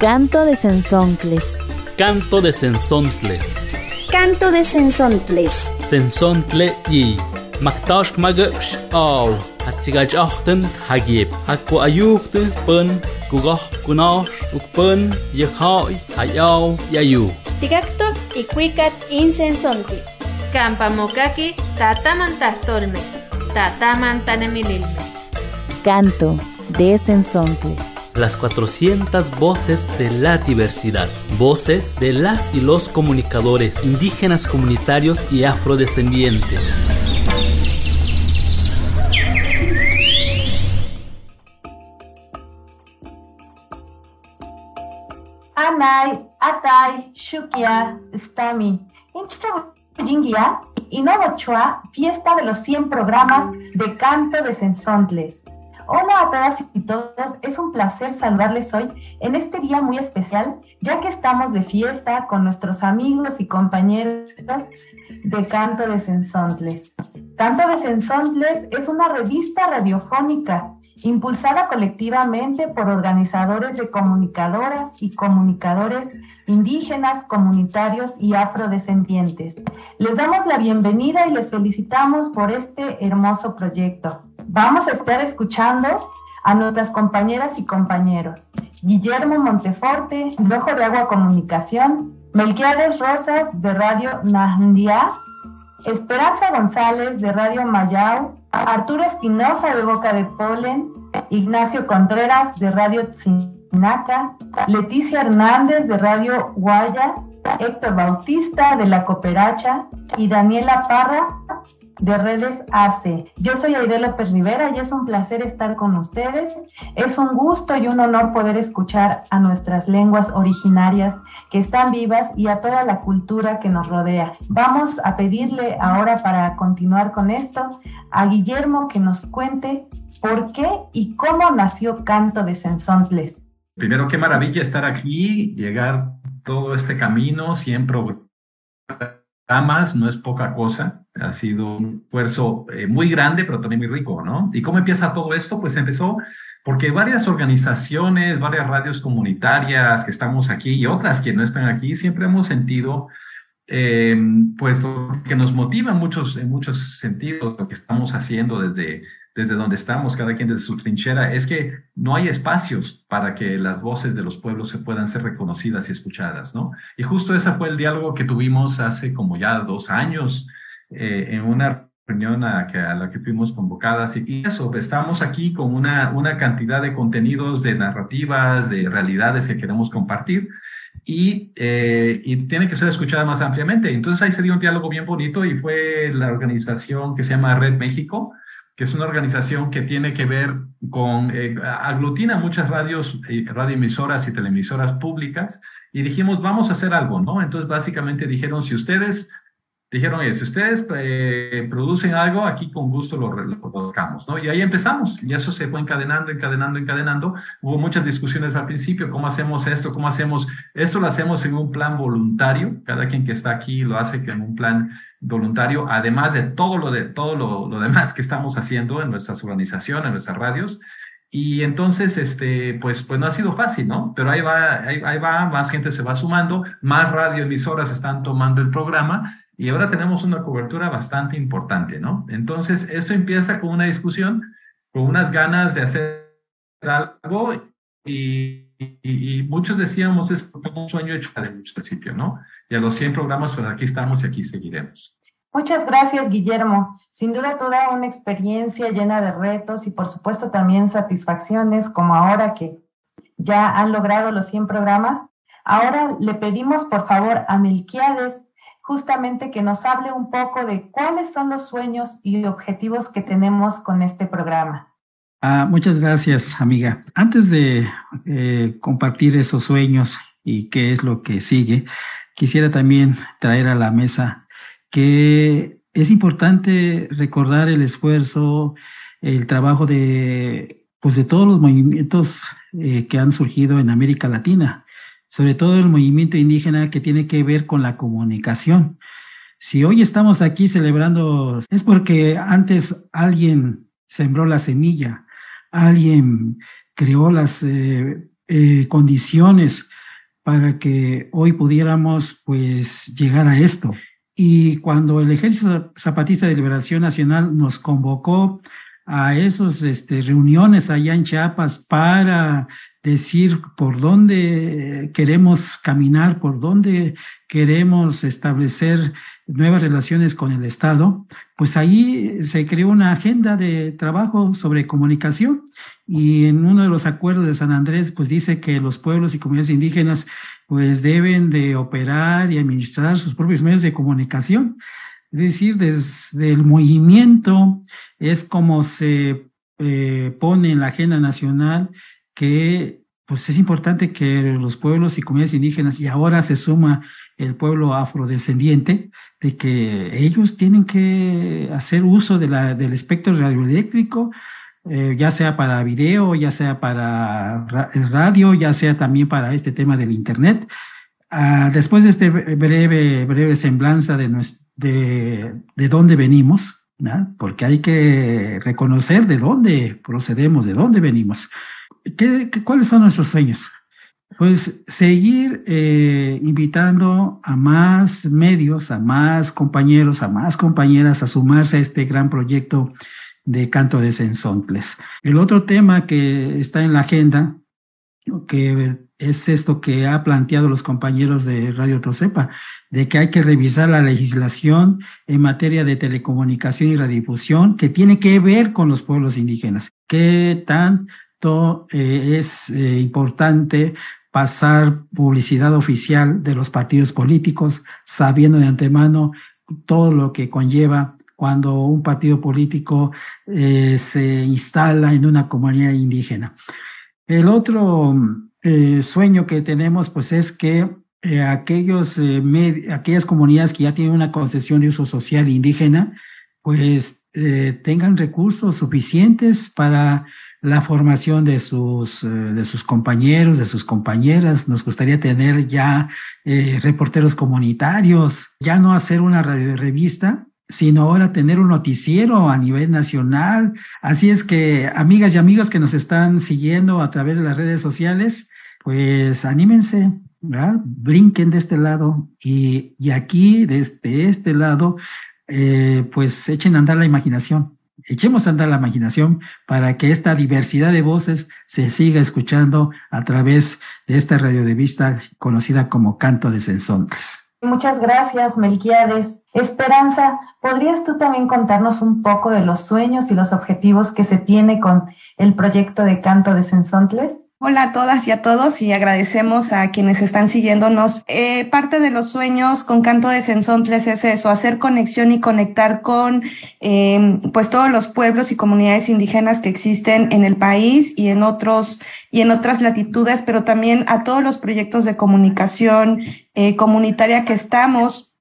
Canto de Sensontles. Canto de Sensontles. Canto de Sensontles. Sensontle y Maktash magabsh aw. Hatsigaj achten hagib. Hakku ayukte pun kugah kunash ukpun yakhai ayaw yayu. Tigacto y cuicat insensonti. Campamokaki tatamantahtolme. Tatamantanemililme. Canto de Sensontles. Las 400 voces de la diversidad. Voces de las y los comunicadores indígenas comunitarios y afrodescendientes. Anay, Atay, Shukia, Stami. Inchawingia y Novochua, fiesta de los 100 programas de canto de Sensontles. Hola a todas y todos, es un placer saludarles hoy en este día muy especial, ya que estamos de fiesta con nuestros amigos y compañeros de Canto de Sensontles. Canto de Sensontles es una revista radiofónica impulsada colectivamente por organizadores de comunicadoras y comunicadores indígenas, comunitarios y afrodescendientes. Les damos la bienvenida y les felicitamos por este hermoso proyecto. Vamos a estar escuchando a nuestras compañeras y compañeros. Guillermo Monteforte, de Ojo de Agua Comunicación, Melquiades Rosas, de Radio Nahndia, Esperanza González, de Radio Mayao, Arturo Espinosa, de Boca de Polen, Ignacio Contreras, de Radio Tzinaca, Leticia Hernández, de Radio Guaya, Héctor Bautista, de La Cooperacha, y Daniela Parra, de Redes AC. Yo soy Aide López Rivera y es un placer estar con ustedes. Es un gusto y un honor poder escuchar a nuestras lenguas originarias que están vivas y a toda la cultura que nos rodea. Vamos a pedirle ahora para continuar con esto a Guillermo que nos cuente por qué y cómo nació Canto de Sensontles. Primero, qué maravilla estar aquí, llegar todo este camino, siempre programas, no es poca cosa, ha sido un esfuerzo eh, muy grande, pero también muy rico, ¿no? ¿Y cómo empieza todo esto? Pues empezó porque varias organizaciones, varias radios comunitarias que estamos aquí y otras que no están aquí, siempre hemos sentido, eh, pues, que nos motiva en muchos, en muchos sentidos lo que estamos haciendo desde, desde donde estamos, cada quien desde su trinchera, es que no hay espacios para que las voces de los pueblos se puedan ser reconocidas y escuchadas, ¿no? Y justo ese fue el diálogo que tuvimos hace como ya dos años eh, en una reunión a, a, la que fuimos convocadas y eso, estamos aquí con una, una cantidad de contenidos, de narrativas, de realidades que queremos compartir y, eh, y tiene que ser escuchada más ampliamente. Entonces ahí se dio un diálogo bien bonito y fue la organización que se llama Red México, que es una organización que tiene que ver con, eh, aglutina muchas radios, eh, radioemisoras y televisoras públicas, y dijimos, vamos a hacer algo, ¿no? Entonces, básicamente dijeron, si ustedes, dijeron, si ustedes eh, producen algo, aquí con gusto lo, lo colocamos, ¿no? Y ahí empezamos, y eso se fue encadenando, encadenando, encadenando. Hubo muchas discusiones al principio, ¿cómo hacemos esto? ¿Cómo hacemos? Esto lo hacemos en un plan voluntario, cada quien que está aquí lo hace en un plan voluntario, además de todo lo de todo lo, lo, demás que estamos haciendo en nuestras organizaciones, en nuestras radios. Y entonces, este, pues, pues no ha sido fácil, ¿no? Pero ahí va, ahí, ahí va, más gente se va sumando, más radioemisoras están tomando el programa y ahora tenemos una cobertura bastante importante, ¿no? Entonces, esto empieza con una discusión, con unas ganas de hacer algo y, muchos decíamos, es un sueño hecho de un principio, ¿no? Y a los 100 programas, pues aquí estamos y aquí seguiremos. Muchas gracias, Guillermo. Sin duda, toda una experiencia llena de retos y, por supuesto, también satisfacciones, como ahora que ya han logrado los 100 programas. Ahora le pedimos, por favor, a Melquiades justamente que nos hable un poco de cuáles son los sueños y objetivos que tenemos con este programa. Ah, muchas gracias, amiga. Antes de eh, compartir esos sueños y qué es lo que sigue, quisiera también traer a la mesa que es importante recordar el esfuerzo, el trabajo de, pues de todos los movimientos eh, que han surgido en América Latina, sobre todo el movimiento indígena que tiene que ver con la comunicación. Si hoy estamos aquí celebrando, es porque antes alguien sembró la semilla, alguien creó las eh, eh, condiciones para que hoy pudiéramos pues llegar a esto. Y cuando el Ejército Zapatista de Liberación Nacional nos convocó a esas este, reuniones allá en Chiapas para decir por dónde queremos caminar, por dónde queremos establecer nuevas relaciones con el Estado, pues ahí se creó una agenda de trabajo sobre comunicación y en uno de los acuerdos de San Andrés pues dice que los pueblos y comunidades indígenas pues deben de operar y administrar sus propios medios de comunicación. Es decir, desde el movimiento es como se eh, pone en la agenda nacional que pues es importante que los pueblos y comunidades indígenas, y ahora se suma el pueblo afrodescendiente, de que ellos tienen que hacer uso del espectro radioeléctrico, eh, ya sea para video, ya sea para radio, ya sea también para este tema del Internet. Ah, después de este breve, breve semblanza de, de, de dónde venimos, porque hay que reconocer de dónde procedemos, de dónde venimos. ¿Qué, cuáles son nuestros sueños? Pues seguir eh, invitando a más medios, a más compañeros, a más compañeras a sumarse a este gran proyecto de canto de sensontles. El otro tema que está en la agenda, que es esto que ha planteado los compañeros de Radio Tosepa, de que hay que revisar la legislación en materia de telecomunicación y radiodifusión que tiene que ver con los pueblos indígenas. ¿Qué tanto eh, es eh, importante pasar publicidad oficial de los partidos políticos, sabiendo de antemano todo lo que conlleva cuando un partido político eh, se instala en una comunidad indígena. El otro sueño que tenemos pues es que eh, aquellos, eh, aquellas comunidades que ya tienen una concesión de uso social indígena, pues eh, tengan recursos suficientes para la formación de sus, de sus compañeros, de sus compañeras. Nos gustaría tener ya reporteros comunitarios, ya no hacer una radio revista, sino ahora tener un noticiero a nivel nacional. Así es que, amigas y amigos que nos están siguiendo a través de las redes sociales, pues anímense, brinquen de este lado y, y aquí, desde este lado, eh, pues echen a andar la imaginación. Echemos a andar la imaginación para que esta diversidad de voces se siga escuchando a través de esta radio de vista conocida como Canto de Sensontes. Muchas gracias, Melquiades. Esperanza, ¿podrías tú también contarnos un poco de los sueños y los objetivos que se tiene con el proyecto de Canto de Sensontles? Hola a todas y a todos y agradecemos a quienes están siguiéndonos. Eh, parte de los sueños con Canto de Sensontles es eso, hacer conexión y conectar con eh, pues todos los pueblos y comunidades indígenas que existen en el país y en otros y en otras latitudes, pero también a todos los proyectos de comunicación eh, comunitaria que estamos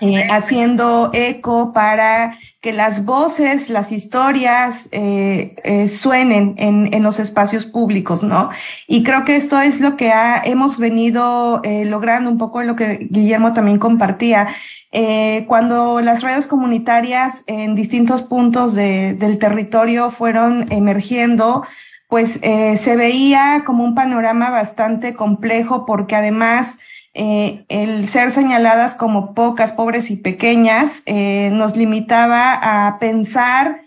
eh, haciendo eco para que las voces, las historias eh, eh, suenen en, en, los espacios públicos, ¿no? Y creo que esto es lo que ha, hemos venido eh, logrando, un poco lo que Guillermo también compartía. Eh, cuando las radios comunitarias en distintos puntos de, del territorio fueron emergiendo, pues se veía como un panorama bastante complejo porque además eh, el ser señaladas como pocas, pobres y pequeñas eh, nos limitaba a pensar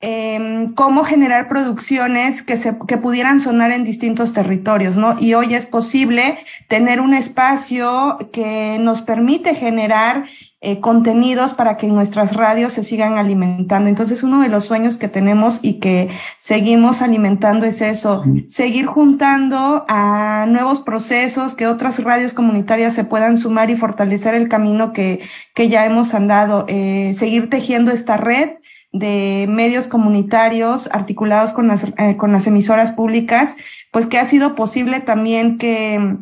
eh, cómo generar producciones que, se, que pudieran sonar en distintos territorios, ¿no? Y hoy es posible tener un espacio que nos permite generar eh, contenidos para que nuestras radios se sigan alimentando. Entonces, uno de los sueños que tenemos y que seguimos alimentando es eso, seguir juntando a nuevos procesos, que otras radios comunitarias se puedan sumar y fortalecer el camino que, que ya hemos andado, eh, seguir tejiendo esta red de medios comunitarios articulados con las, eh, con las emisoras públicas, pues que ha sido posible también que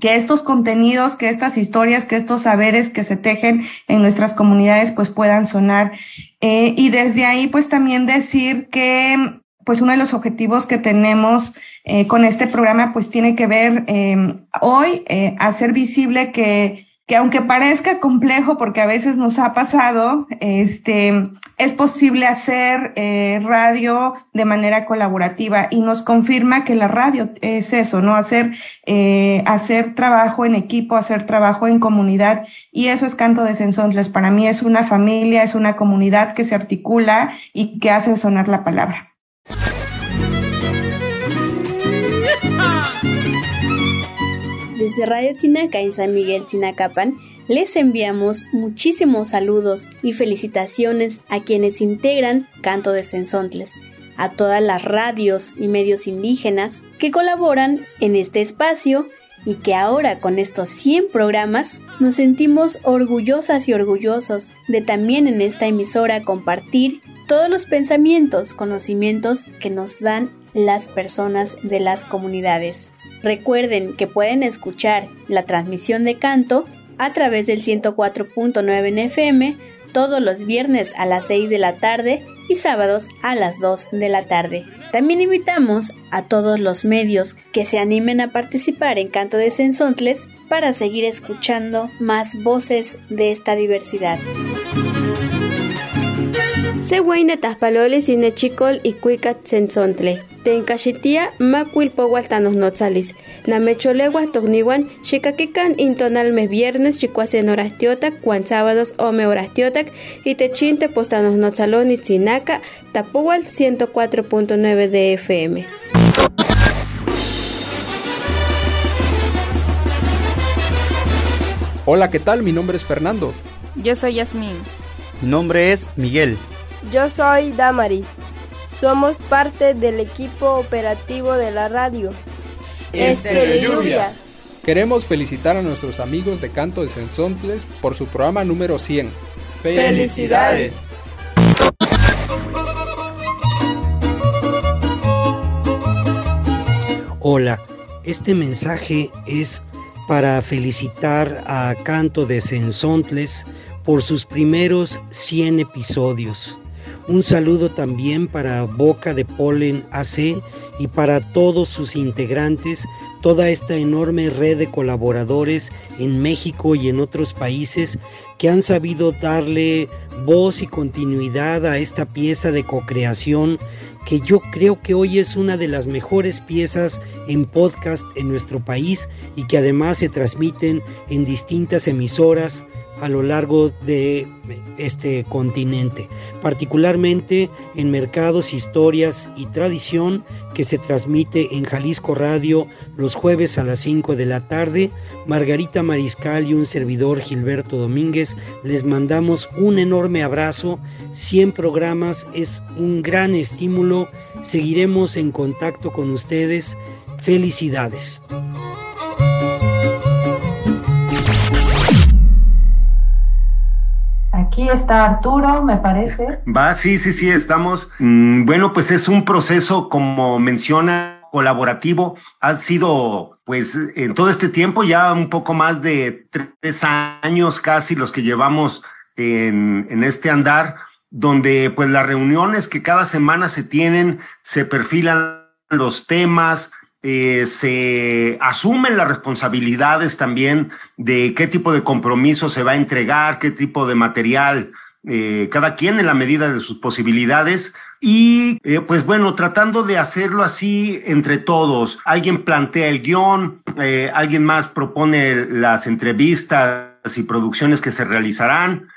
que estos contenidos, que estas historias, que estos saberes que se tejen en nuestras comunidades pues puedan sonar. Eh, y desde ahí pues también decir que pues uno de los objetivos que tenemos eh, con este programa pues tiene que ver eh, hoy hacer visible que que aunque parezca complejo, porque a veces nos ha pasado, este, es posible hacer eh, radio de manera colaborativa y nos confirma que la radio es eso, ¿no? Hacer, eh, hacer trabajo en equipo, hacer trabajo en comunidad y eso es Canto de Sensontles. Para mí es una familia, es una comunidad que se articula y que hace sonar la palabra. Desde Radio Chinaca en San Miguel Chinacapan, les enviamos muchísimos saludos y felicitaciones a quienes integran Canto de Sensontles, a todas las radios y medios indígenas que colaboran en este espacio y que ahora con estos 100 programas nos sentimos orgullosas y orgullosos de también en esta emisora compartir todos los pensamientos, conocimientos que nos dan las personas de las comunidades. Recuerden que pueden escuchar la transmisión de canto a través del 104.9 en FM todos los viernes a las 6 de la tarde y sábados a las 2 de la tarde. También invitamos a todos los medios que se animen a participar en Canto de Sensontles para seguir escuchando más voces de esta diversidad. Se de taspalolis y nechicol y cuicat sensontle. Tencaxitia macuil powaltanos notzalis. Namecholeguas togniwan xikakikan intonalmes viernes chicuasen horas tiotac, cuan sábados ome horas tiotac y techinte postanos notzaloni tzinaca, tapual 104.9 de FM. Hola, ¿qué tal? Mi nombre es Fernando. Yo soy Yasmín. Mi nombre es Miguel. Yo soy Damari. Somos parte del equipo operativo de la radio. Este Lluvia. Queremos felicitar a nuestros amigos de Canto de Sensontles por su programa número 100. ¡Felicidades! Hola, este mensaje es para felicitar a Canto de Sensontles por sus primeros 100 episodios. Un saludo también para Boca de Polen AC y para todos sus integrantes, toda esta enorme red de colaboradores en México y en otros países que han sabido darle voz y continuidad a esta pieza de co-creación que yo creo que hoy es una de las mejores piezas en podcast en nuestro país y que además se transmiten en distintas emisoras a lo largo de este continente, particularmente en Mercados, Historias y Tradición, que se transmite en Jalisco Radio los jueves a las 5 de la tarde. Margarita Mariscal y un servidor Gilberto Domínguez les mandamos un enorme abrazo. 100 programas es un gran estímulo. Seguiremos en contacto con ustedes. Felicidades. Aquí está Arturo, me parece. Va, sí, sí, sí, estamos. Mm, bueno, pues es un proceso, como menciona, colaborativo. Ha sido, pues, en todo este tiempo, ya un poco más de tres años casi los que llevamos en, en este andar, donde pues las reuniones que cada semana se tienen, se perfilan los temas, eh, se asumen las responsabilidades también de qué tipo de compromiso se va a entregar, qué tipo de material, eh, cada quien en la medida de sus posibilidades. Y eh, pues bueno, tratando de hacerlo así entre todos. Alguien plantea el guion, alguien más propone las entrevistas y producciones que se realizarán,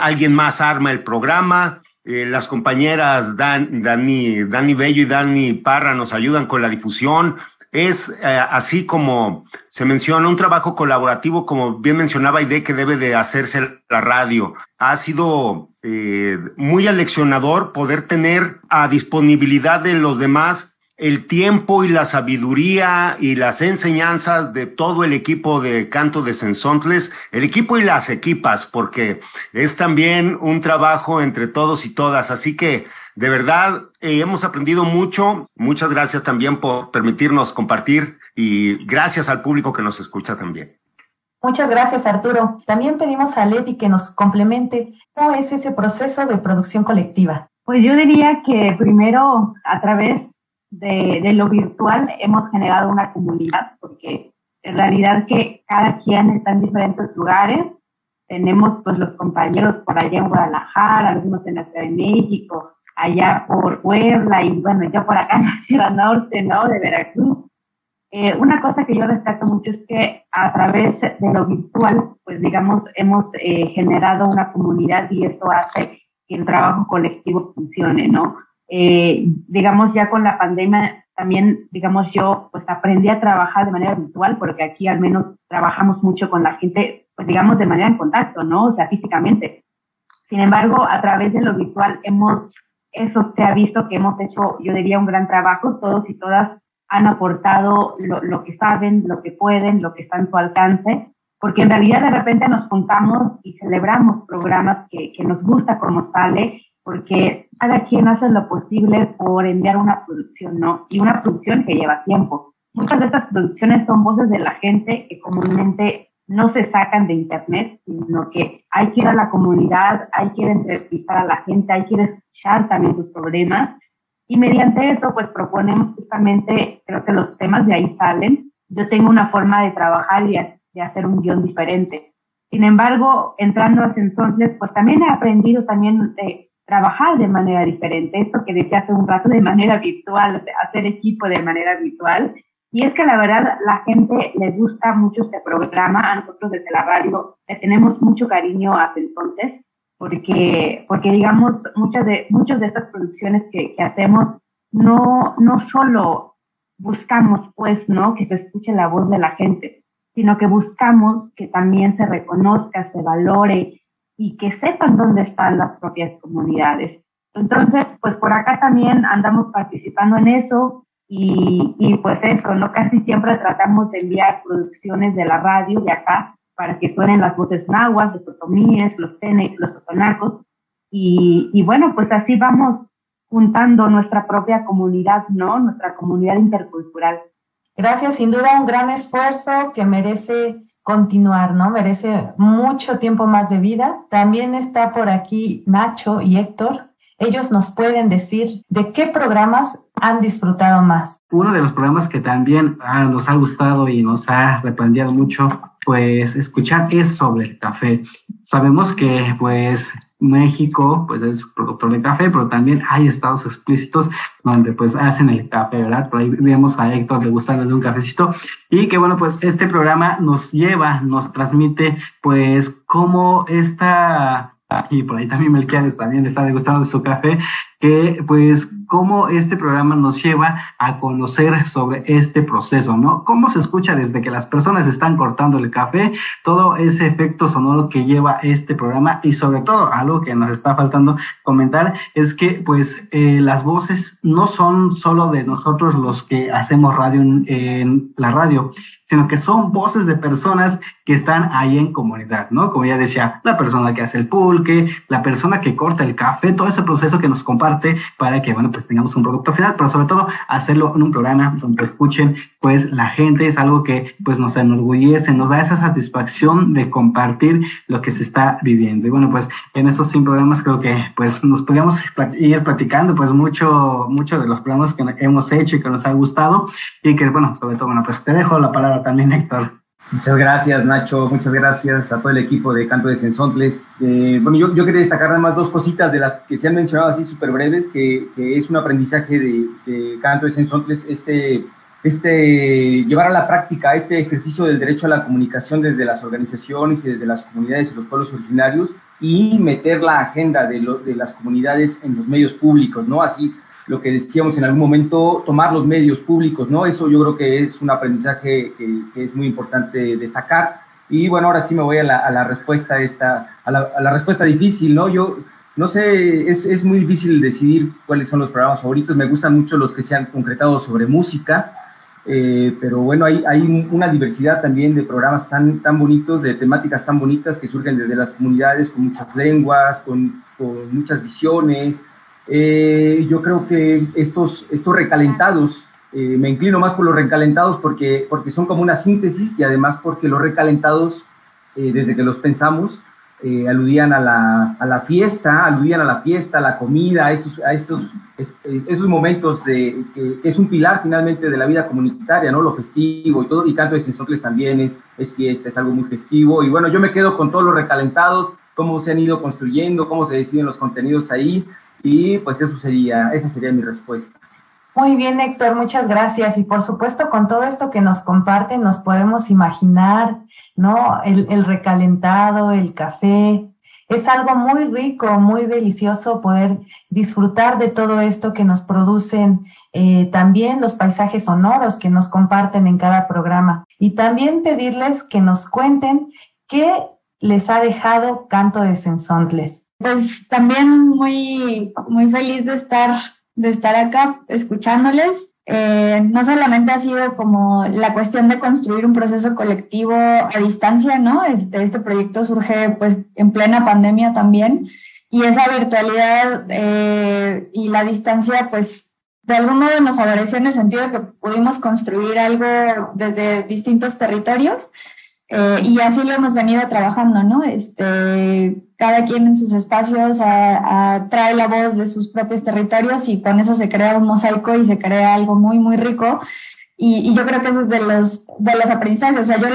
alguien más arma el programa, las compañeras Dan, Dani, Dani Bello y Dani Parra nos ayudan con la difusión, es eh, así como se menciona un trabajo colaborativo, como bien mencionaba Ide, que debe de hacerse la radio. Ha sido eh, muy aleccionador poder tener a disponibilidad de los demás el tiempo y la sabiduría y las enseñanzas de todo el equipo de canto de Sensontles, el equipo y las equipas, porque es también un trabajo entre todos y todas. Así que de verdad, eh, hemos aprendido mucho. Muchas gracias también por permitirnos compartir y gracias al público que nos escucha también. Muchas gracias, Arturo. También pedimos a Leti que nos complemente cómo es ese proceso de producción colectiva. Pues yo diría que primero a través de, de lo virtual hemos generado una comunidad porque en realidad que cada quien está en diferentes lugares. Tenemos pues los compañeros por allá en Guadalajara, algunos en la Ciudad de México, allá por Puebla y bueno, yo por acá en la Ciudad Norte, ¿no? De Veracruz. Eh, una cosa que yo destaco mucho es que a través de lo virtual, pues digamos, hemos eh, generado una comunidad y eso hace que el trabajo colectivo funcione, ¿no? Eh, digamos, ya con la pandemia también, digamos, yo pues aprendí a trabajar de manera virtual porque aquí al menos trabajamos mucho con la gente, pues digamos, de manera en contacto, ¿no? O sea, físicamente. Sin embargo, a través de lo virtual hemos, eso se ha visto que hemos hecho, yo diría, un gran trabajo, todos y todas han aportado lo, que saben, lo que pueden, lo que está en su alcance, porque en realidad de repente nos juntamos y celebramos programas que, que nos gusta como sale, porque cada quien hace lo posible por enviar una producción, ¿no? Y una producción que lleva tiempo. Muchas de estas producciones son voces de la gente que comúnmente no se sacan de internet, sino que hay que ir a la comunidad, hay que ir a entrevistar a la gente, hay que ir a escuchar también sus problemas y mediante eso, pues proponemos justamente, creo que los temas de ahí salen. Yo tengo una forma de trabajar y de hacer un guion diferente. Sin embargo, entrando a Sensonles, pues también he aprendido también de trabajar de manera diferente. Esto que decía hace un rato de manera virtual, hacer equipo de manera virtual. Y es que la verdad, la gente le gusta mucho este programa. A nosotros desde la radio le tenemos mucho cariño a Sensonles porque, porque digamos, muchas de, muchas de estas producciones que, que hacemos no, no solo buscamos, pues, ¿no? Que se escuche la voz de la gente, sino que buscamos que también se reconozca, se valore y que sepan dónde están las propias comunidades. Entonces, pues por acá también andamos participando en eso y, y pues eso, ¿no? Casi siempre tratamos de enviar producciones de la radio de acá para que suenen las voces nahuas, los otomíes, los tenex, los otonacos. Y, y bueno, pues así vamos juntando nuestra propia comunidad, ¿no? Nuestra comunidad intercultural. Gracias, sin duda un gran esfuerzo que merece continuar, ¿no? Merece mucho tiempo más de vida. También está por aquí Nacho y Héctor. Ellos nos pueden decir de qué programas han disfrutado más. Uno de los programas que también ah, nos ha gustado y nos ha reprendido mucho pues escuchar es sobre el café. Sabemos que pues México pues es productor de café, pero también hay estados explícitos donde pues hacen el café, ¿verdad? Por ahí vemos a Héctor le gusta darle un cafecito y que bueno pues este programa nos lleva, nos transmite pues cómo esta y por ahí también Melquiades también está degustando de su café, que pues cómo este programa nos lleva a conocer sobre este proceso, ¿no? Cómo se escucha desde que las personas están cortando el café, todo ese efecto sonoro que lleva este programa y sobre todo algo que nos está faltando comentar es que pues eh, las voces no son solo de nosotros los que hacemos radio en la radio, sino que son voces de personas que están ahí en comunidad, ¿no? Como ya decía, la persona que hace el pulque, la persona que corta el café, todo ese proceso que nos comparte para que, bueno, pues tengamos un producto final, pero sobre todo hacerlo en un programa donde escuchen, pues la gente es algo que, pues nos enorgullece, nos da esa satisfacción de compartir lo que se está viviendo. Y bueno, pues en estos 100 programas creo que, pues nos podríamos ir platicando, pues mucho, mucho de los programas que hemos hecho y que nos ha gustado y que, bueno, sobre todo, bueno, pues te dejo la palabra también, Héctor. Muchas gracias, Nacho. Muchas gracias a todo el equipo de Canto de Sensontles. Eh, bueno, yo, yo, quería destacar nada más dos cositas de las que se han mencionado así súper breves, que, que, es un aprendizaje de, Canto de Sensontles, este, este, llevar a la práctica este ejercicio del derecho a la comunicación desde las organizaciones y desde las comunidades y los pueblos originarios y meter la agenda de, de las comunidades en los medios públicos, ¿no? Así lo que decíamos en algún momento, tomar los medios públicos, ¿no? Eso yo creo que es un aprendizaje que, es muy importante destacar. Y bueno, ahora sí me voy a la, a la respuesta esta, a la, a la, respuesta difícil, ¿no? Yo no sé, es, es, muy difícil decidir cuáles son los programas favoritos. Me gustan mucho los que se han concretado sobre música, eh, pero bueno, hay, hay una diversidad también de programas tan, tan bonitos, de temáticas tan bonitas que surgen desde las comunidades con muchas lenguas, con, con muchas visiones, eh, yo creo que estos, estos recalentados, eh, me inclino más por los recalentados porque, porque son como una síntesis y además porque los recalentados, eh, desde que los pensamos, eh, aludían a la, a la, fiesta, aludían a la fiesta, a la comida, a esos, a esos, esos momentos de, que, es un pilar finalmente de la vida comunitaria, ¿no? Lo festivo y todo, y Canto de Sensocles también es, es fiesta, es algo muy festivo. Y bueno, yo me quedo con todos los recalentados, cómo se han ido construyendo, cómo se deciden los contenidos ahí, y pues eso sería, esa sería mi respuesta. Muy bien, Héctor, muchas gracias. Y por supuesto, con todo esto que nos comparten, nos podemos imaginar, ¿no? El, recalentado, el café. Es algo muy rico, muy delicioso poder disfrutar de todo esto que nos producen eh, también los paisajes sonoros que nos comparten en cada programa. Y también pedirles que nos cuenten qué les ha dejado Canto de Sensontles. Pues también muy, muy feliz de estar de estar acá escuchándoles. Eh, no solamente ha sido como la cuestión de construir un proceso colectivo a distancia, ¿no? Este, este proyecto surge pues en plena pandemia también y esa virtualidad eh, y la distancia pues de algún modo nos favoreció en el sentido de que pudimos construir algo desde distintos territorios eh, y así lo hemos venido trabajando, ¿no? Este, cada quien en sus espacios trae la voz de sus propios territorios y con eso se crea un mosaico y se crea algo muy, muy rico. Y, yo creo que eso es de los, de los aprendizajes. O sea, yo,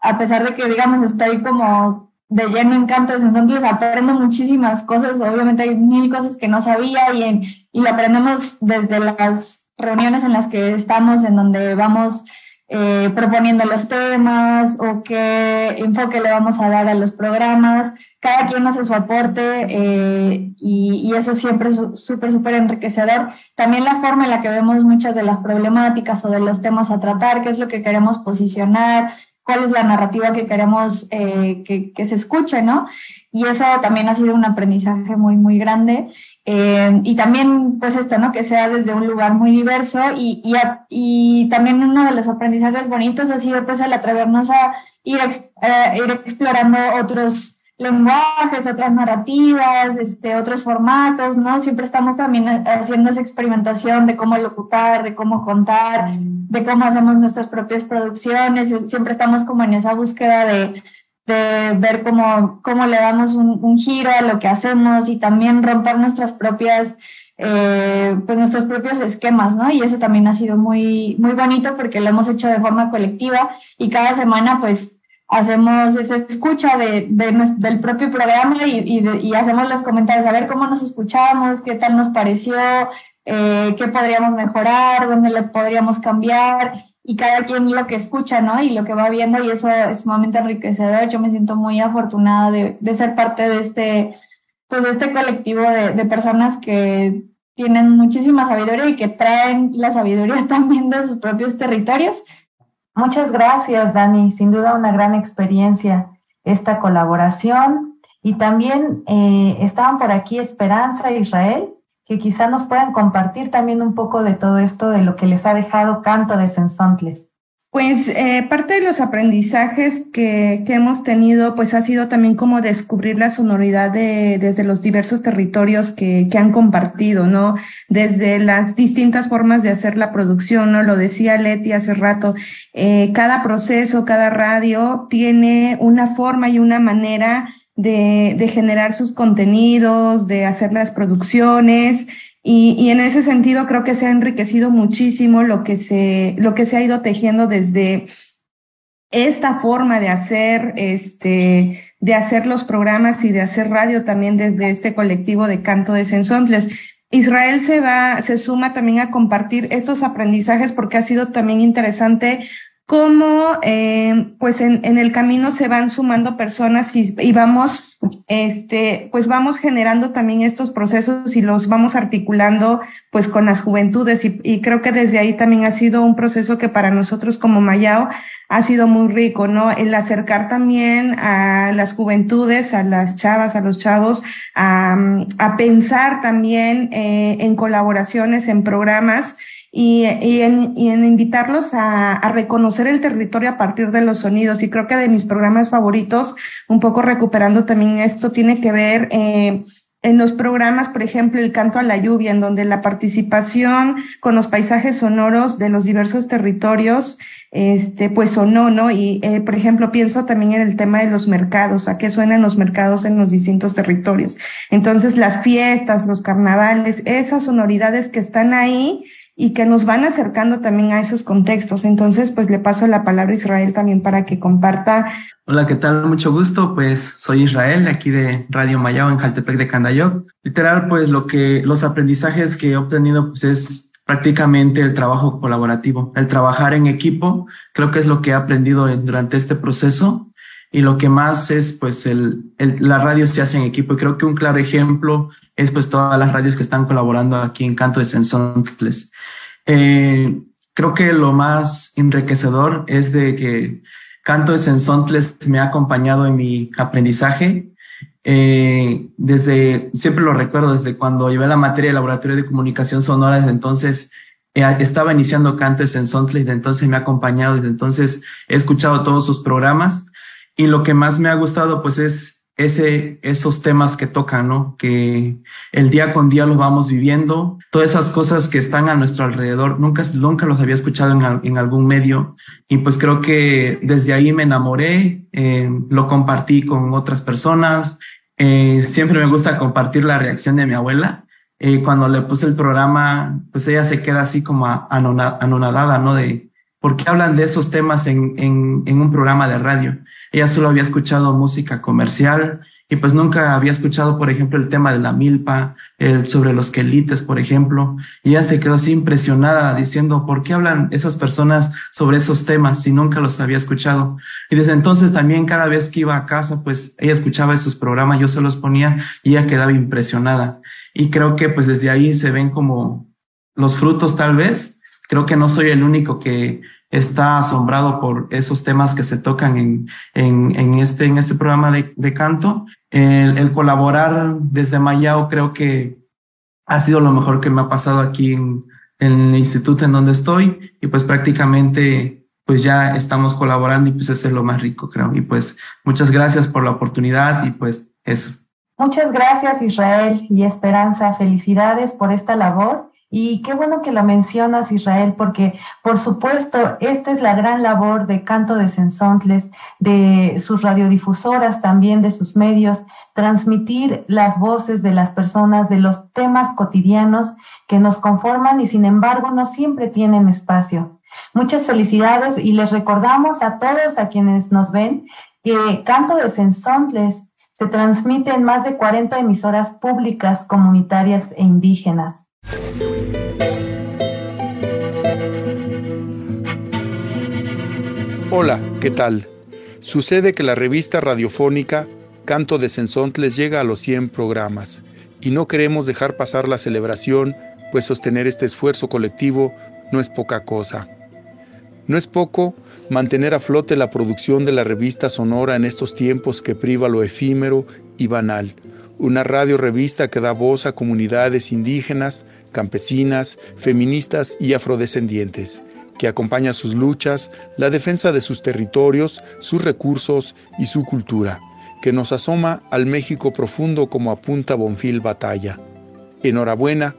a pesar de que, digamos, estoy como de lleno en canto de sensaciones, aprendo muchísimas cosas. Obviamente hay mil cosas que no sabía y, y lo aprendemos desde las reuniones en las que estamos, en donde vamos eh, proponiendo los temas o qué enfoque le vamos a dar a los programas. Cada quien hace su aporte eh, y, eso siempre es súper, súper enriquecedor. También la forma en la que vemos muchas de las problemáticas o de los temas a tratar, qué es lo que queremos posicionar, cuál es la narrativa que queremos eh, que, que, se escuche, ¿no? Y eso también ha sido un aprendizaje muy, muy grande. Eh, y también, pues esto, ¿no? Que sea desde un lugar muy diverso y, y, y, también uno de los aprendizajes bonitos ha sido pues el atrevernos a ir, eh, ir explorando otros lenguajes, otras narrativas, este, otros formatos, ¿no? Siempre estamos también haciendo esa experimentación de cómo locutar, de cómo contar, de cómo hacemos nuestras propias producciones, siempre estamos como en esa búsqueda de, de ver cómo, cómo le damos un, un, giro a lo que hacemos y también romper nuestras propias, eh, pues nuestros propios esquemas, ¿no? Y eso también ha sido muy, muy bonito porque lo hemos hecho de forma colectiva y cada semana pues hacemos esa escucha de, de del propio programa y, y, y, hacemos los comentarios, a ver cómo nos escuchamos, qué tal nos pareció, eh, qué podríamos mejorar, dónde le podríamos cambiar y cada quien lo que escucha, ¿no? Y lo que va viendo y eso es sumamente enriquecedor. Yo me siento muy afortunada de, ser parte de este, pues de este colectivo de, personas que tienen muchísima sabiduría y que traen la sabiduría también de sus propios territorios. Muchas gracias, Dani. Sin duda una gran experiencia esta colaboración. Y también eh, estaban por aquí Esperanza Israel que quizá nos puedan compartir también un poco de todo esto, de lo que les ha dejado Canto de Sensontles. Pues eh, parte de los aprendizajes que, que, hemos tenido, pues ha sido también como descubrir la sonoridad de, desde los diversos territorios que, que han compartido, ¿no? Desde las distintas formas de hacer la producción, ¿no? Lo decía Leti hace rato, eh, cada proceso, cada radio tiene una forma y una manera de, de generar sus contenidos, de hacer las producciones, y, en ese sentido creo que se ha enriquecido muchísimo lo que se, lo que se ha ido tejiendo desde esta forma de hacer, este, de hacer los programas y de hacer radio también desde este colectivo de canto de Sensontles. Israel se va, se suma también a compartir estos aprendizajes porque ha sido también interesante cómo eh, pues en, en, el camino se van sumando personas y, y, vamos este pues vamos generando también estos procesos y los vamos articulando pues con las juventudes y, y creo que desde ahí también ha sido un proceso que para nosotros como Mayao ha sido muy rico, ¿no? El acercar también a las juventudes, a las chavas, a los chavos, a, a pensar también eh, en colaboraciones, en programas y, y, en, y en invitarlos a, a, reconocer el territorio a partir de los sonidos. Y creo que de mis programas favoritos, un poco recuperando también esto, tiene que ver eh, en los programas, por ejemplo, el canto a la lluvia, en donde la participación con los paisajes sonoros de los diversos territorios, este, pues sonó, ¿no? Y, eh, por ejemplo, pienso también en el tema de los mercados, a qué suenan los mercados en los distintos territorios. Entonces, las fiestas, los carnavales, esas sonoridades que están ahí, y que nos van acercando también a esos contextos. Entonces, pues le paso la palabra a Israel también para que comparta. Hola, ¿qué tal? Mucho gusto. Pues soy Israel, de aquí de Radio Mayao en Jaltepec de Candayoc. Literal, pues lo que, los aprendizajes que he obtenido, pues es prácticamente el trabajo colaborativo, el trabajar en equipo. Creo que es lo que he aprendido durante este proceso y lo que más es pues el, el, las radios se hacen en equipo y creo que un claro ejemplo es pues todas las radios que están colaborando aquí en Canto de Sensontles. Eh, creo que lo más enriquecedor es de que Canto de Sensontles me ha acompañado en mi aprendizaje. Eh, desde, siempre lo recuerdo, desde cuando llevé la materia de laboratorio de comunicación sonora, desde entonces eh, estaba iniciando Canto de Sensontles, desde entonces me ha acompañado, desde entonces he escuchado todos sus programas y lo que más me ha gustado pues es ese, esos temas que tocan, ¿no? Que el día con día los vamos viviendo, todas esas cosas que están a nuestro alrededor, nunca, nunca los había escuchado en, en algún medio y pues creo que desde ahí me enamoré, eh, lo compartí con otras personas, eh, siempre me gusta compartir la reacción de mi abuela. Eh, cuando le puse el programa, pues ella se queda así como anonadada, ¿no? ¿Por qué hablan de esos temas en, un programa de radio? Ella solo había escuchado música comercial y pues nunca había escuchado, por ejemplo, el tema de la milpa, el, sobre los quelites, por ejemplo. Y ella se quedó así impresionada diciendo, ¿por qué hablan esas personas sobre esos temas si nunca los había escuchado? Y desde entonces también cada vez que iba a casa, pues ella escuchaba esos programas, yo se los ponía y ella quedaba impresionada. Y creo que pues desde ahí se ven como los frutos tal vez. Creo que no soy el único que está asombrado por esos temas que se tocan en, en, en este, en este programa de, de canto. El, el, colaborar desde Mayao creo que ha sido lo mejor que me ha pasado aquí en, en el instituto en donde estoy y pues prácticamente pues ya estamos colaborando y pues eso es lo más rico creo. Y pues muchas gracias por la oportunidad y pues eso. Muchas gracias Israel y Esperanza. Felicidades por esta labor y qué bueno que lo mencionas, Israel, porque por supuesto, esta es la gran labor de Canto de Sensontles, de sus radiodifusoras, también de sus medios, transmitir las voces de las personas, de los temas cotidianos que nos conforman y sin embargo no siempre tienen espacio. Muchas felicidades y les recordamos a todos a quienes nos ven que Canto de Sensontles se transmite en más de 40 emisoras públicas, comunitarias e indígenas. Hola, ¿qué tal? Sucede que la revista radiofónica Canto de Sensontles llega a los 100 programas y no queremos dejar pasar la celebración, pues sostener este esfuerzo colectivo no es poca cosa. No es poco mantener a flote la producción de la revista sonora en estos tiempos que priva lo efímero y banal, una radio revista que da voz a comunidades indígenas, campesinas, feministas y afrodescendientes, que acompaña sus luchas, la defensa de sus territorios, sus recursos y su cultura, que nos asoma al México profundo como apunta Bonfil Batalla. Enhorabuena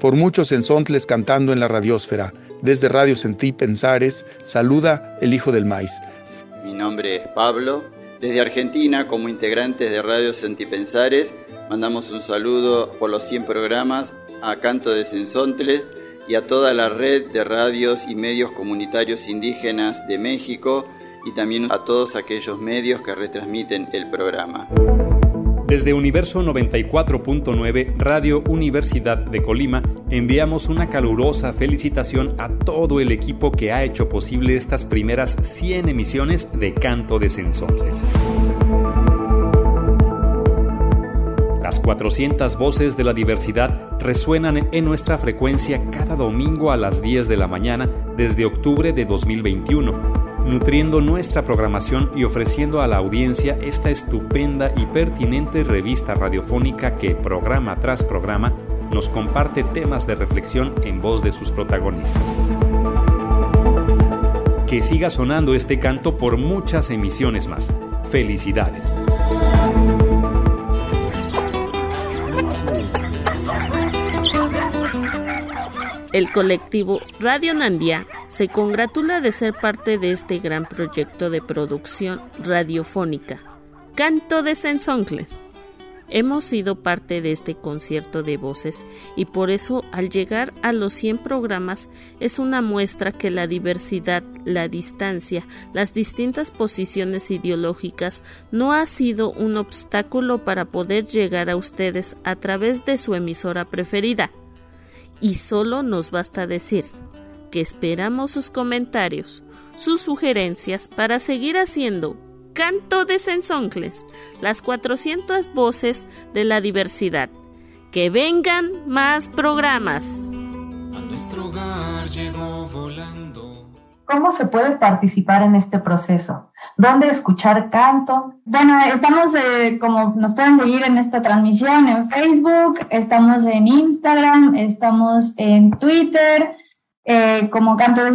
por muchos ensontles cantando en la radiosfera. Desde Radio Sentí Pensares, saluda el Hijo del Maíz. Mi nombre es Pablo. Desde Argentina, como integrantes de Radio Sentí Pensares, mandamos un saludo por los 100 programas a Canto de Sensontles y a toda la red de radios y medios comunitarios indígenas de México y también a todos aquellos medios que retransmiten el programa. Desde Universo 94.9 Radio Universidad de Colima enviamos una calurosa felicitación a todo el equipo que ha hecho posible estas primeras 100 emisiones de Canto de Sensontles. Las 400 voces de la diversidad resuenan en nuestra frecuencia cada domingo a las 10 de la mañana desde octubre de 2021, nutriendo nuestra programación y ofreciendo a la audiencia esta estupenda y pertinente revista radiofónica que programa tras programa nos comparte temas de reflexión en voz de sus protagonistas. Que siga sonando este canto por muchas emisiones más. Felicidades. El colectivo Radio Nandia se congratula de ser parte de este gran proyecto de producción radiofónica, Canto de Sensoncles. Hemos sido parte de este concierto de voces y por eso al llegar a los 100 programas es una muestra que la diversidad, la distancia, las distintas posiciones ideológicas no ha sido un obstáculo para poder llegar a ustedes a través de su emisora preferida y solo nos basta decir que esperamos sus comentarios, sus sugerencias para seguir haciendo Canto de Sensoncles, las 400 voces de la diversidad. Que vengan más programas. A nuestro hogar llegó volando. ¿Cómo se puede participar en este proceso? ¿Dónde escuchar canto? Bueno, estamos eh, como nos pueden seguir en esta transmisión en Facebook, estamos en Instagram, estamos en Twitter, eh, como Canto de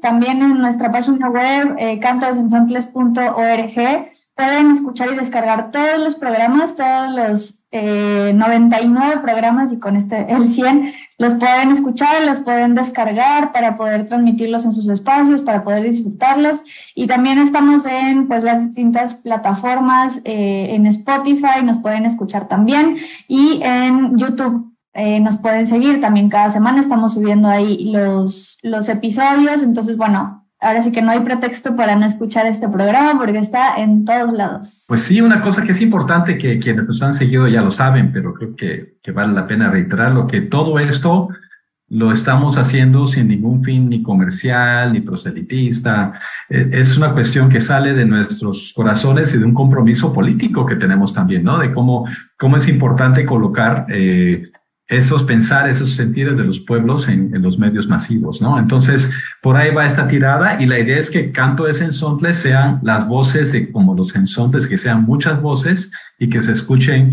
también en nuestra página web eh, cantodesensontles.org pueden escuchar y descargar todos los programas, todos los eh, 99 programas y con este el 100 los pueden escuchar, los pueden descargar para poder transmitirlos en sus espacios, para poder disfrutarlos. Y también estamos en pues las distintas plataformas, eh, en Spotify, nos pueden escuchar también y en YouTube. Eh, nos pueden seguir también cada semana, estamos subiendo ahí los, los episodios, entonces bueno, ahora sí que no hay pretexto para no escuchar este programa porque está en todos lados. Pues sí, una cosa que es importante que quienes nos han seguido ya lo saben, pero creo que, que vale la pena reiterarlo, que todo esto lo estamos haciendo sin ningún fin ni comercial ni proselitista. E, es una cuestión que sale de nuestros corazones y de un compromiso político que tenemos también, ¿no? De cómo, cómo es importante colocar eh, esos pensar, esos sentidos de los pueblos en, los medios masivos, ¿no? Entonces, por ahí va esta tirada y la idea es que canto de sensontles sean las voces de como los sensontles, que sean muchas voces y que se escuchen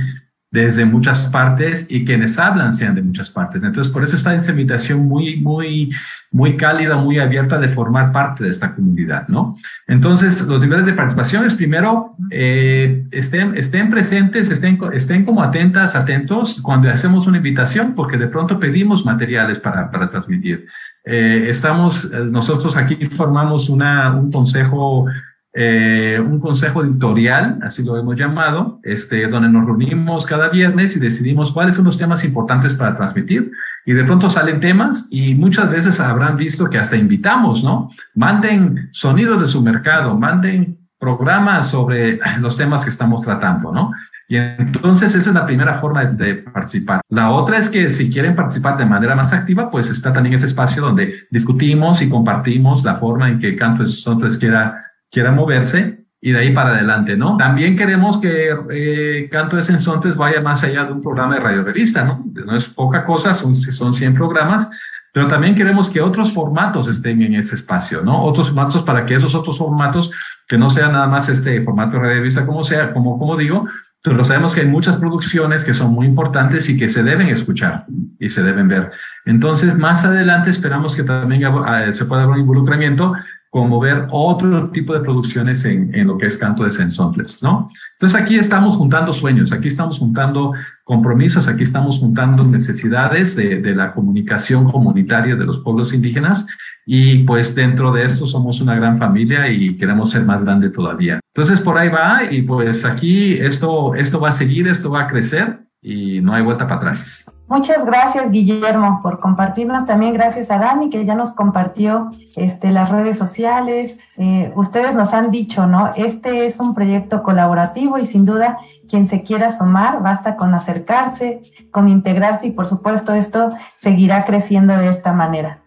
desde muchas partes y quienes hablan sean de muchas partes. Entonces, por eso está esa invitación muy, muy, muy cálida, muy abierta de formar parte de esta comunidad, ¿no? Entonces, los niveles de participación es primero, eh, estén, estén presentes, estén, estén como atentas, atentos cuando hacemos una invitación, porque de pronto pedimos materiales para, para transmitir. Eh, estamos, eh, nosotros aquí formamos una, un consejo eh, un consejo editorial, así lo hemos llamado, este, donde nos reunimos cada viernes y decidimos cuáles son los temas importantes para transmitir. Y de pronto salen temas y muchas veces habrán visto que hasta invitamos, ¿no? Manden sonidos de su mercado, manden programas sobre los temas que estamos tratando, ¿no? Y entonces esa es la primera forma de, participar. La otra es que si quieren participar de manera más activa, pues está también ese espacio donde discutimos y compartimos la forma en que Canto Sontres quiera quiera moverse y de ahí para adelante, ¿no? También queremos que eh, Canto de Sensontes vaya más allá de un programa de radio revista, ¿no? No es poca cosa, son, son 100 programas, pero también queremos que otros formatos estén en ese espacio, ¿no? Otros formatos para que esos otros formatos, que no sea nada más este formato de radio revista como sea, como, como digo, pero sabemos que hay muchas producciones que son muy importantes y que se deben escuchar y se deben ver. Entonces, más adelante esperamos que también eh, se pueda haber un involucramiento como ver otro tipo de producciones en, en lo que es canto de sensontles, ¿no? Entonces aquí estamos juntando sueños, aquí estamos juntando compromisos, aquí estamos juntando necesidades de, de la comunicación comunitaria de los pueblos indígenas y pues dentro de esto somos una gran familia y queremos ser más grande todavía. Entonces por ahí va y pues aquí esto, esto va a seguir, esto va a crecer y no hay vuelta para atrás. Muchas gracias, Guillermo, por compartirnos. También gracias a Dani, que ya nos compartió este, las redes sociales. Eh, ustedes nos han dicho, ¿no? Este es un proyecto colaborativo y sin duda quien se quiera sumar, basta con acercarse, con integrarse y por supuesto esto seguirá creciendo de esta manera.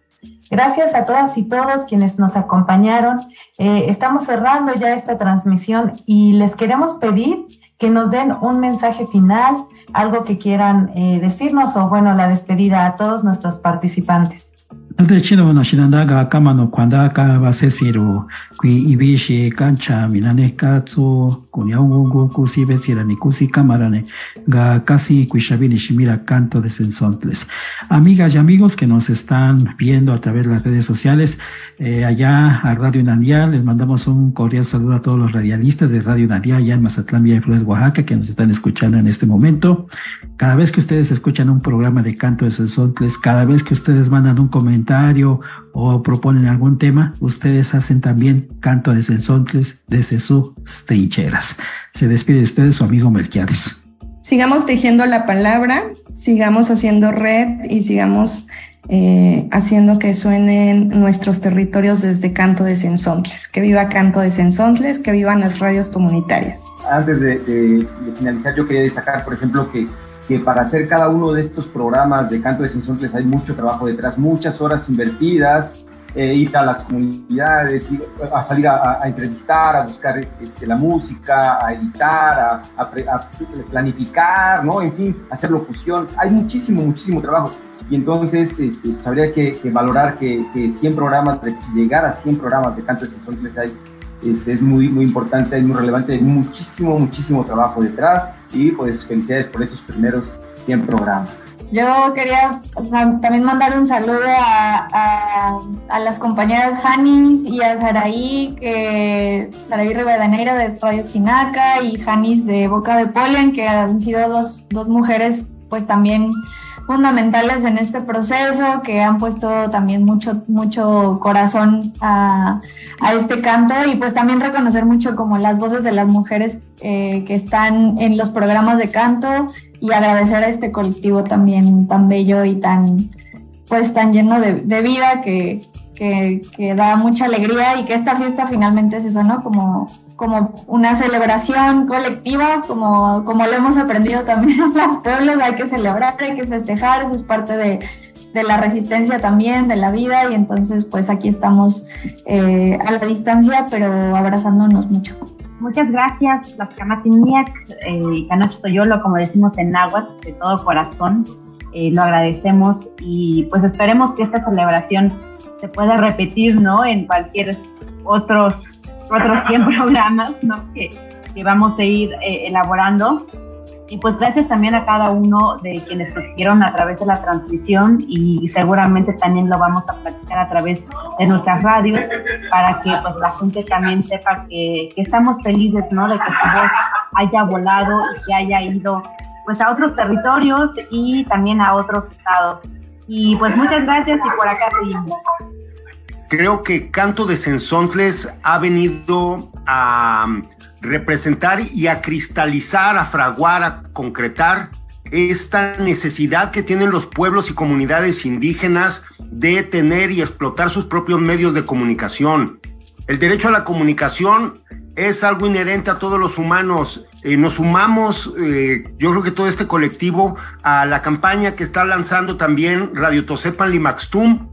Gracias a todas y todos quienes nos acompañaron. Eh, estamos cerrando ya esta transmisión y les queremos pedir que nos den un mensaje final, algo que quieran eh, decirnos o bueno, la despedida a todos nuestros participantes. Ibishi kancha minane katsu Kusi, Camarane, Ga, Shimira, Canto de Sensontles. Amigas y amigos que nos están viendo a través de las redes sociales, eh, allá a Radio Nandial, les mandamos un cordial saludo a todos los radialistas de Radio Nandial, allá en Mazatlán, Villa Flores, Oaxaca, que nos están escuchando en este momento. Cada vez que ustedes escuchan un programa de Canto de Sensontles, cada vez que ustedes mandan un comentario o proponen algún tema, ustedes hacen también canto de sensontles desde sus trincheras. Se despide de ustedes su amigo Melquiades. Sigamos tejiendo la palabra, sigamos haciendo red y sigamos eh, haciendo que suenen nuestros territorios desde Canto de Sensontles. Que viva Canto de Sensontles, que vivan las radios comunitarias. Antes de, de finalizar, yo quería destacar, por ejemplo, que que para hacer cada uno de estos programas de canto de Sensontles hay mucho trabajo detrás, muchas horas invertidas, eh, ir a las comunidades, a salir a, entrevistar, a buscar este, la música, a editar, a, planificar, ¿no? En fin, hacer locución. Hay muchísimo, muchísimo trabajo. Y entonces este, pues habría que, valorar que, que, 100 programas, llegar a 100 programas de canto de Sensontles hay este, es muy, muy importante, es muy relevante, hay muchísimo, muchísimo trabajo detrás y pues felicidades por estos primeros 100 programas. Yo quería también mandar un saludo a, a, las compañeras Janis y a Saraí, que Saraí Rivadeneira de Radio Chinaca y Janis de Boca de Polen, que han sido dos, dos mujeres pues también fundamentales en este proceso, que han puesto también mucho, mucho corazón a, a este canto y pues también reconocer mucho como las voces de las mujeres eh, que están en los programas de canto y agradecer a este colectivo también tan bello y tan, pues tan lleno de, de vida que, que, que, da mucha alegría y que esta fiesta finalmente es eso, ¿no? Como como una celebración colectiva, como, como lo hemos aprendido también en los pueblos, hay que celebrar, hay que festejar, eso es parte de, de la resistencia también, de la vida, y entonces pues aquí estamos eh, a la distancia, pero abrazándonos mucho. Muchas gracias, las Camatiniac eh, Toyolo, como decimos en náhuatl, de todo corazón. Eh, lo agradecemos y pues esperemos que esta celebración se pueda repetir, ¿no? En cualquier otros otros 100 programas ¿no? que, que, vamos a ir eh, elaborando. Y pues gracias también a cada uno de quienes nos siguieron a través de la transmisión y seguramente también lo vamos a platicar a través de nuestras radios para que pues la gente también sepa que, que estamos felices ¿no? de que su voz haya volado y que haya ido pues a otros territorios y también a otros estados. Y pues muchas gracias y por acá seguimos creo que Canto de Sensontles ha venido a representar y a cristalizar, a fraguar, a concretar esta necesidad que tienen los pueblos y comunidades indígenas de tener y explotar sus propios medios de comunicación. El derecho a la comunicación es algo inherente a todos los humanos. Eh, nos sumamos, eh, yo creo que todo este colectivo, a la campaña que está lanzando también Radio Tosepan Limaxtum,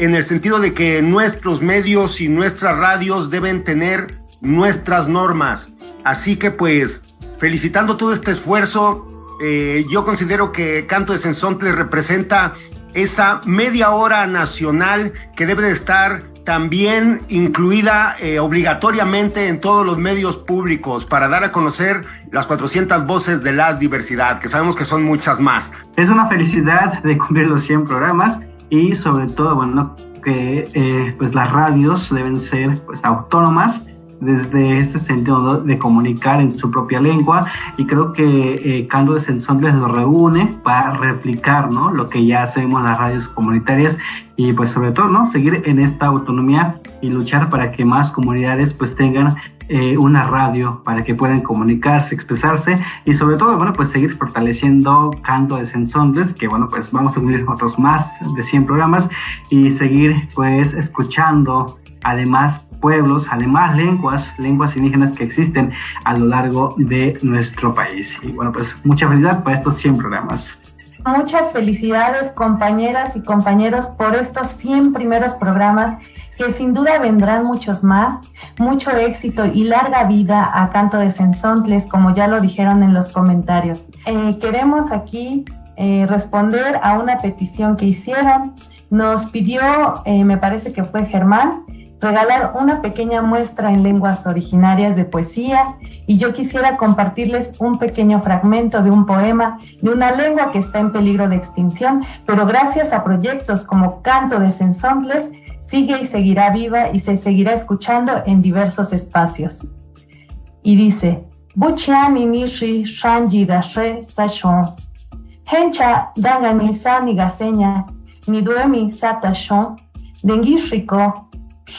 en el sentido de que nuestros medios y nuestras radios deben tener nuestras normas. Así que pues, felicitando todo este esfuerzo, eh, yo considero que Canto de Sensontle representa esa media hora nacional que debe de estar también incluida eh, obligatoriamente en todos los medios públicos para dar a conocer las 400 voces de la diversidad, que sabemos que son muchas más. Es una felicidad de cumplir los 100 programas y sobre todo, bueno, que eh, pues las radios deben ser pues autónomas desde este sentido de comunicar en su propia lengua y creo que eh, Cando de Sensontes lo reúne para replicar ¿no? lo que ya hacemos las radios comunitarias y pues sobre todo no seguir en esta autonomía y luchar para que más comunidades pues tengan eh, una radio para que puedan comunicarse, expresarse y sobre todo, bueno, pues seguir fortaleciendo Canto de Sensontes, que bueno, pues vamos a unir otros más de 100 programas y seguir pues escuchando además pueblos, además lenguas, lenguas indígenas que existen a lo largo de nuestro país. Y bueno, pues mucha felicidad para estos 100 programas. Muchas felicidades compañeras y compañeros por estos 100 primeros programas que sin duda vendrán muchos más, mucho éxito y larga vida a Canto de Sensontles, como ya lo dijeron en los comentarios. Eh, queremos aquí eh, responder a una petición que hicieron. Nos pidió, eh, me parece que fue Germán, regalar una pequeña muestra en lenguas originarias de poesía y yo quisiera compartirles un pequeño fragmento de un poema de una lengua que está en peligro de extinción, pero gracias a proyectos como Canto de Sensontles sigue y seguirá viva y se seguirá escuchando en diversos espacios. Y dice, Buchiani nishi shanji dashe sashon. Hencha dangani sani gaseña, ni duemi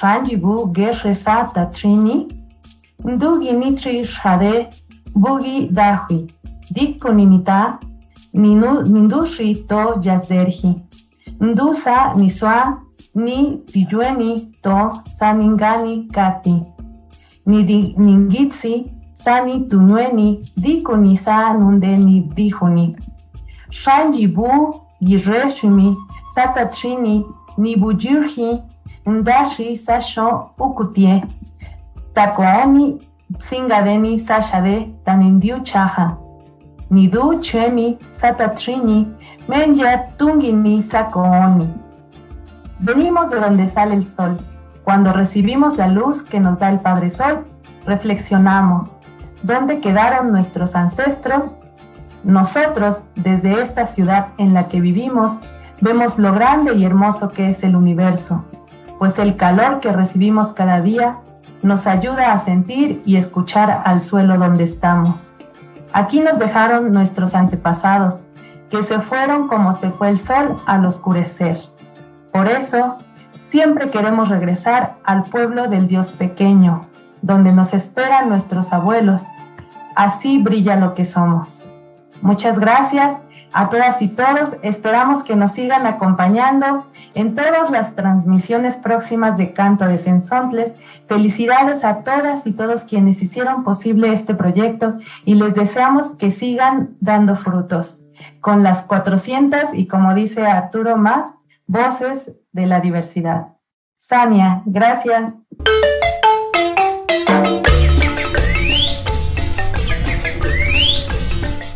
Gerre Sata Trini, Ndugi Nitri Shade, Bugi Dahui, Dikuninita, Nindushi To Yazderhi, Ndusa Niswa, Ni Tiyueni To Saningani Kati, Ningitsi, Sani Tunueni, Dikunisa Nundeni Dihuni, Shanjibu Gireshimi, Sata Trini, Nibujirhi, Ndashi Sasho Ukutie, Takooni Singadeni Sashade Tanindiu Chaha, Nidu Chuemi Satatrini, Menya Tungini Sakooni. Venimos de donde sale el sol. Cuando recibimos la luz que nos da el Padre Sol, reflexionamos. ¿Dónde quedaron nuestros ancestros? Nosotros, desde esta ciudad en la que vivimos, vemos lo grande y hermoso que es el universo pues el calor que recibimos cada día nos ayuda a sentir y escuchar al suelo donde estamos. Aquí nos dejaron nuestros antepasados, que se fueron como se fue el sol al oscurecer. Por eso, siempre queremos regresar al pueblo del Dios pequeño, donde nos esperan nuestros abuelos. Así brilla lo que somos. Muchas gracias a todas y todos. Esperamos que nos sigan acompañando en todas las transmisiones próximas de Canto de Sensontles. Felicidades a todas y todos quienes hicieron posible este proyecto y les deseamos que sigan dando frutos con las 400 y como dice Arturo más, voces de la diversidad. Sania, gracias.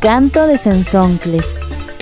Canto de Sensontles.